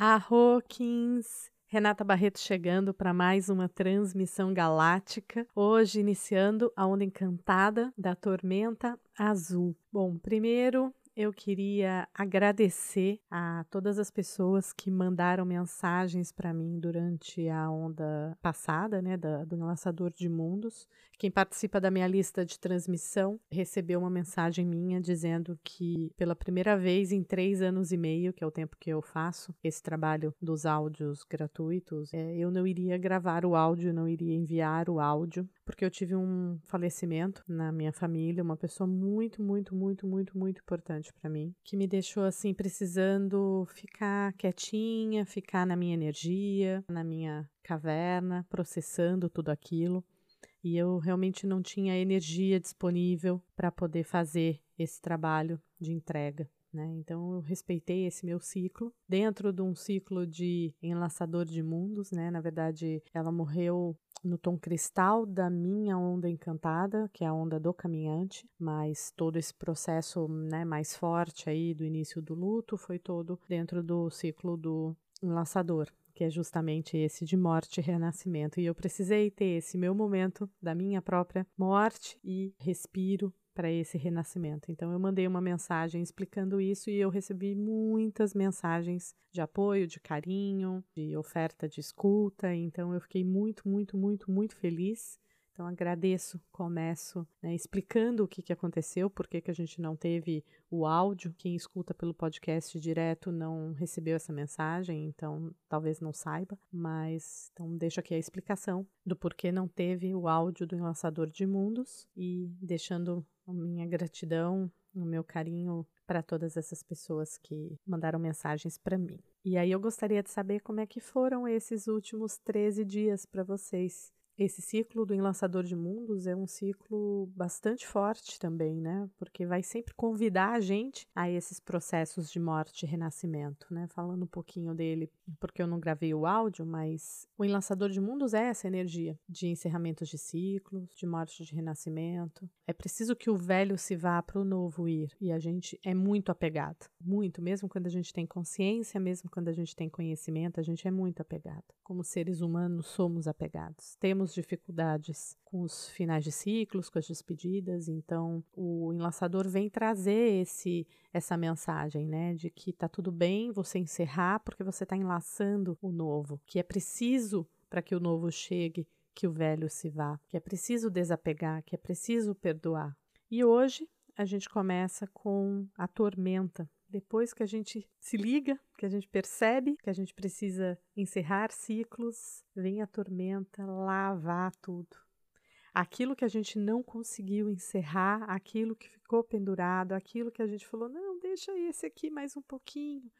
Arroquins! Renata Barreto chegando para mais uma transmissão galáctica. Hoje iniciando a onda encantada da tormenta azul. Bom, primeiro eu queria agradecer a todas as pessoas que mandaram mensagens para mim durante a onda passada, né, da, do Lançador de Mundos. Quem participa da minha lista de transmissão recebeu uma mensagem minha dizendo que pela primeira vez em três anos e meio, que é o tempo que eu faço esse trabalho dos áudios gratuitos, é, eu não iria gravar o áudio, não iria enviar o áudio, porque eu tive um falecimento na minha família, uma pessoa muito, muito, muito, muito, muito importante para mim, que me deixou assim precisando ficar quietinha, ficar na minha energia, na minha caverna, processando tudo aquilo. E eu realmente não tinha energia disponível para poder fazer esse trabalho de entrega. Né? Então eu respeitei esse meu ciclo dentro de um ciclo de enlaçador de mundos, né? Na verdade, ela morreu no tom cristal da minha onda encantada, que é a onda do caminhante, mas todo esse processo, né, mais forte aí do início do luto foi todo dentro do ciclo do enlaçador, que é justamente esse de morte e renascimento. E eu precisei ter esse meu momento da minha própria morte e respiro para esse renascimento. Então eu mandei uma mensagem explicando isso e eu recebi muitas mensagens de apoio, de carinho, de oferta de escuta. Então eu fiquei muito, muito, muito, muito feliz então agradeço, começo né, explicando o que, que aconteceu, por que, que a gente não teve o áudio. Quem escuta pelo podcast direto não recebeu essa mensagem, então talvez não saiba, mas então deixo aqui a explicação do porquê não teve o áudio do Enlaçador de Mundos e deixando a minha gratidão, o meu carinho para todas essas pessoas que mandaram mensagens para mim. E aí eu gostaria de saber como é que foram esses últimos 13 dias para vocês. Esse ciclo do Enlaçador de Mundos é um ciclo bastante forte também, né? Porque vai sempre convidar a gente a esses processos de morte e renascimento, né? Falando um pouquinho dele, porque eu não gravei o áudio, mas o Enlaçador de Mundos é essa energia de encerramentos de ciclos, de morte e de renascimento. É preciso que o velho se vá para o novo ir, e a gente é muito apegado, muito, mesmo quando a gente tem consciência, mesmo quando a gente tem conhecimento, a gente é muito apegado. Como seres humanos somos apegados. Temos temos dificuldades com os finais de ciclos, com as despedidas, então o enlaçador vem trazer esse essa mensagem, né, de que tá tudo bem você encerrar porque você está enlaçando o novo, que é preciso para que o novo chegue, que o velho se vá, que é preciso desapegar, que é preciso perdoar. E hoje a gente começa com a tormenta, depois que a gente se liga, que a gente percebe que a gente precisa encerrar ciclos, vem a tormenta lavar tudo. Aquilo que a gente não conseguiu encerrar, aquilo que ficou pendurado, aquilo que a gente falou, não, deixa esse aqui mais um pouquinho.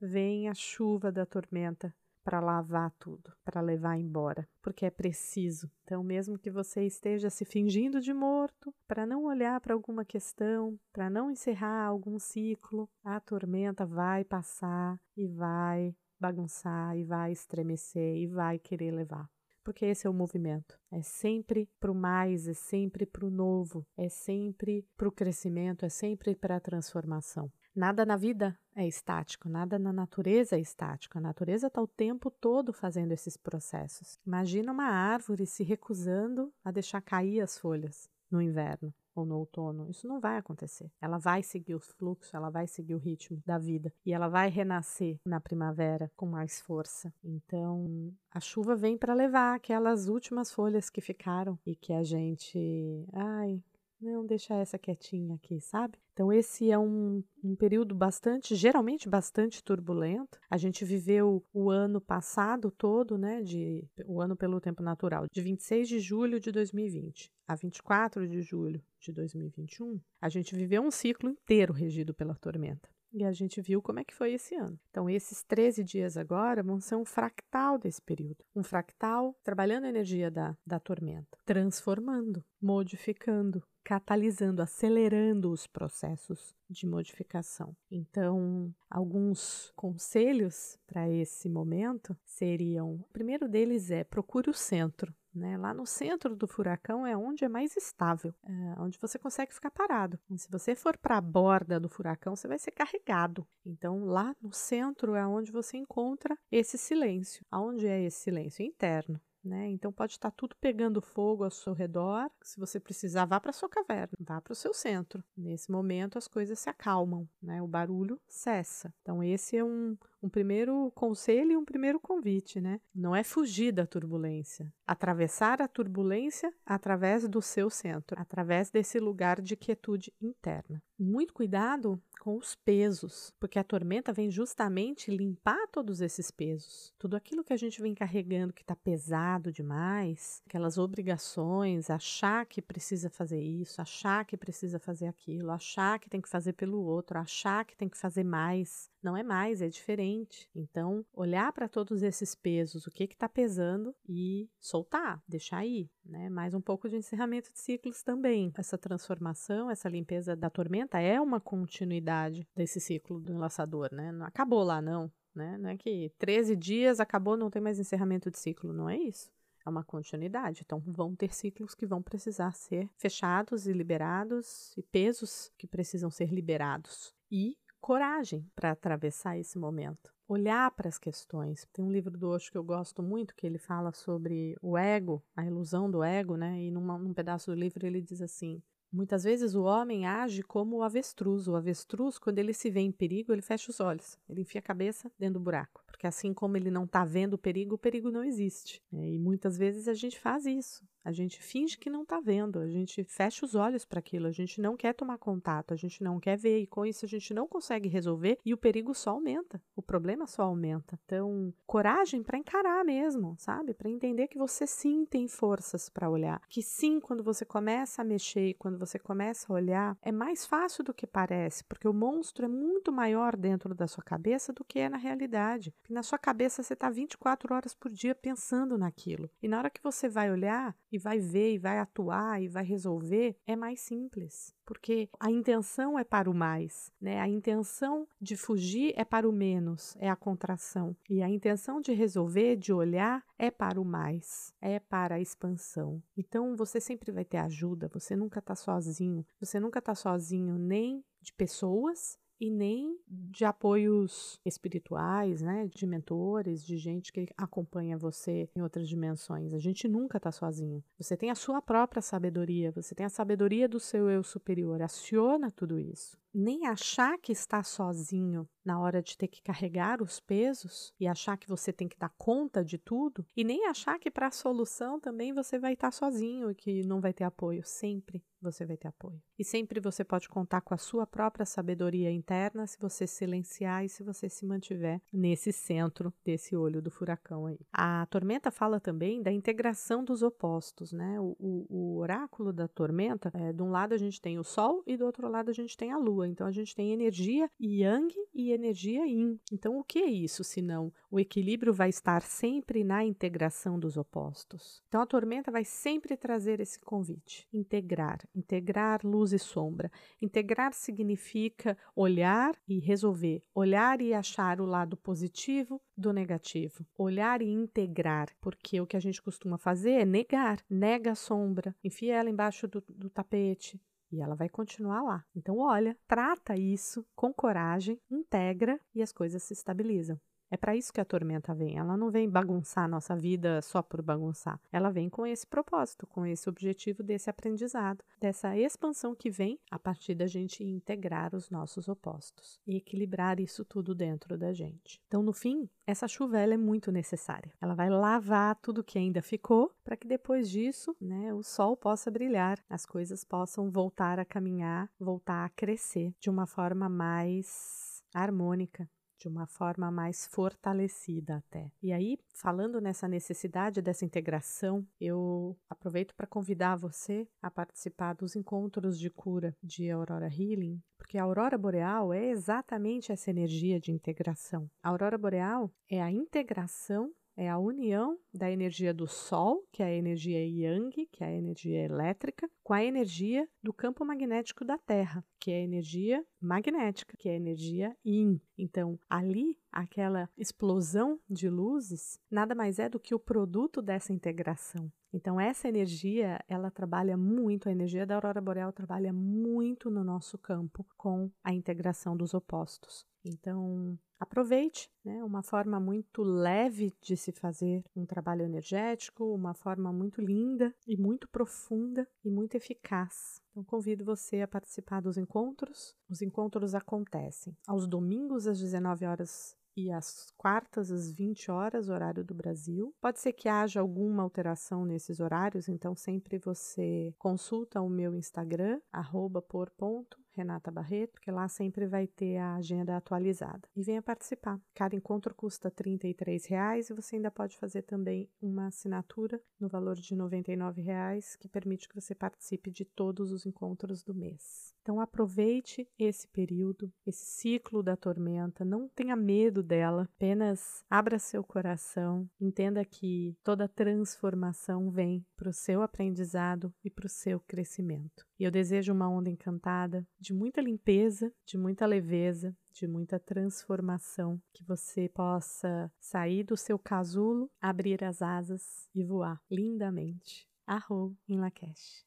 Vem a chuva da tormenta para lavar tudo, para levar embora, porque é preciso. Então, mesmo que você esteja se fingindo de morto, para não olhar para alguma questão, para não encerrar algum ciclo, a tormenta vai passar e vai bagunçar e vai estremecer e vai querer levar. Porque esse é o movimento. É sempre para o mais, é sempre para o novo, é sempre para o crescimento, é sempre para a transformação. Nada na vida é estático, nada na natureza é estático. A natureza está o tempo todo fazendo esses processos. Imagina uma árvore se recusando a deixar cair as folhas no inverno ou no outono. Isso não vai acontecer. Ela vai seguir o fluxo, ela vai seguir o ritmo da vida e ela vai renascer na primavera com mais força. Então, a chuva vem para levar aquelas últimas folhas que ficaram e que a gente, ai, não, deixa essa quietinha aqui, sabe? Então, esse é um, um, período bastante, geralmente bastante turbulento. A gente viveu o ano passado todo, né? De, o ano pelo tempo natural, de 26 de julho de 2020 a 24 de julho de 2021, a gente viveu um ciclo inteiro regido pela tormenta. E a gente viu como é que foi esse ano. Então, esses 13 dias agora vão ser um fractal desse período. Um fractal trabalhando a energia da, da tormenta, transformando, modificando, catalisando, acelerando os processos de modificação. Então, alguns conselhos para esse momento seriam: o primeiro deles é procure o centro né? Lá no centro do furacão é onde é mais estável, é onde você consegue ficar parado. E se você for para a borda do furacão, você vai ser carregado. Então, lá no centro é onde você encontra esse silêncio. Aonde é esse silêncio? Interno. Né? Então pode estar tudo pegando fogo ao seu redor. Se você precisar, vá para sua caverna, vá para o seu centro. Nesse momento as coisas se acalmam, né? O barulho cessa. Então esse é um, um primeiro conselho e um primeiro convite, né? Não é fugir da turbulência, atravessar a turbulência através do seu centro, através desse lugar de quietude interna. Muito cuidado com os pesos, porque a tormenta vem justamente limpar todos esses pesos. Tudo aquilo que a gente vem carregando que está pesado demais, aquelas obrigações, achar que precisa fazer isso, achar que precisa fazer aquilo, achar que tem que fazer pelo outro, achar que tem que fazer mais. Não é mais, é diferente. Então, olhar para todos esses pesos, o que está pesando e soltar, deixar ir. Né? Mais um pouco de encerramento de ciclos também. Essa transformação, essa limpeza da tormenta é uma continuidade desse ciclo do enlaçador. Né? Não acabou lá, não. Né? Não é que 13 dias acabou, não tem mais encerramento de ciclo. Não é isso é uma continuidade. Então, vão ter ciclos que vão precisar ser fechados e liberados, e pesos que precisam ser liberados. E coragem para atravessar esse momento. Olhar para as questões. Tem um livro do Osho que eu gosto muito, que ele fala sobre o ego, a ilusão do ego, né? E numa, num pedaço do livro ele diz assim: Muitas vezes o homem age como o avestruz. O avestruz, quando ele se vê em perigo, ele fecha os olhos, ele enfia a cabeça dentro do buraco. Porque assim como ele não está vendo o perigo, o perigo não existe. E muitas vezes a gente faz isso. A gente finge que não está vendo, a gente fecha os olhos para aquilo, a gente não quer tomar contato, a gente não quer ver, e com isso a gente não consegue resolver e o perigo só aumenta, o problema só aumenta. Então, coragem para encarar mesmo, sabe? Para entender que você sim tem forças para olhar, que sim, quando você começa a mexer, quando você começa a olhar, é mais fácil do que parece, porque o monstro é muito maior dentro da sua cabeça do que é na realidade. E na sua cabeça você está 24 horas por dia pensando naquilo. E na hora que você vai olhar, e vai ver e vai atuar e vai resolver, é mais simples, porque a intenção é para o mais, né? A intenção de fugir é para o menos, é a contração, e a intenção de resolver, de olhar, é para o mais, é para a expansão. Então você sempre vai ter ajuda, você nunca está sozinho, você nunca está sozinho nem de pessoas e nem de apoios espirituais, né, de mentores, de gente que acompanha você em outras dimensões. A gente nunca está sozinho. Você tem a sua própria sabedoria, você tem a sabedoria do seu eu superior. Aciona tudo isso nem achar que está sozinho na hora de ter que carregar os pesos e achar que você tem que dar conta de tudo, e nem achar que para a solução também você vai estar sozinho e que não vai ter apoio. Sempre você vai ter apoio. E sempre você pode contar com a sua própria sabedoria interna se você silenciar e se você se mantiver nesse centro desse olho do furacão aí. A tormenta fala também da integração dos opostos, né? O, o, o oráculo da tormenta, é, de um lado a gente tem o Sol e do outro lado a gente tem a Lua. Então a gente tem energia yang e energia yin. Então o que é isso, senão o equilíbrio vai estar sempre na integração dos opostos. Então a tormenta vai sempre trazer esse convite: integrar, integrar luz e sombra. Integrar significa olhar e resolver, olhar e achar o lado positivo do negativo, olhar e integrar, porque o que a gente costuma fazer é negar, nega a sombra, enfia ela embaixo do, do tapete, e ela vai continuar lá. Então, olha, trata isso com coragem, integra e as coisas se estabilizam. É para isso que a tormenta vem. Ela não vem bagunçar a nossa vida só por bagunçar. Ela vem com esse propósito, com esse objetivo desse aprendizado, dessa expansão que vem a partir da gente integrar os nossos opostos e equilibrar isso tudo dentro da gente. Então, no fim, essa chuva é muito necessária. Ela vai lavar tudo que ainda ficou para que depois disso, né, o sol possa brilhar, as coisas possam voltar a caminhar, voltar a crescer de uma forma mais harmônica, de uma forma mais fortalecida até. E aí, falando nessa necessidade dessa integração, eu aproveito para convidar você a participar dos encontros de cura de Aurora Healing, porque a aurora boreal é exatamente essa energia de integração. A aurora boreal é a integração é a união da energia do Sol, que é a energia Yang, que é a energia elétrica, com a energia do campo magnético da Terra, que é a energia magnética, que é energia yin. Então, ali, aquela explosão de luzes nada mais é do que o produto dessa integração. Então, essa energia, ela trabalha muito, a energia da aurora boreal trabalha muito no nosso campo com a integração dos opostos. Então, aproveite, né? Uma forma muito leve de se fazer um trabalho energético, uma forma muito linda e muito profunda e muito eficaz. Então, convido você a participar dos encontros. Os encontros acontecem aos domingos às 19 horas e às quartas às 20 horas, horário do Brasil. Pode ser que haja alguma alteração nesses horários, então sempre você consulta o meu Instagram, arroba por ponto, Renata Barreto, que lá sempre vai ter a agenda atualizada. E venha participar. Cada encontro custa R$ reais e você ainda pode fazer também uma assinatura no valor de R$ reais, que permite que você participe de todos os encontros do mês. Então aproveite esse período, esse ciclo da tormenta, não tenha medo dela, apenas abra seu coração, entenda que toda transformação vem para o seu aprendizado e para o seu crescimento. E eu desejo uma onda encantada de muita limpeza, de muita leveza, de muita transformação, que você possa sair do seu casulo, abrir as asas e voar lindamente. Arro em Lakesh.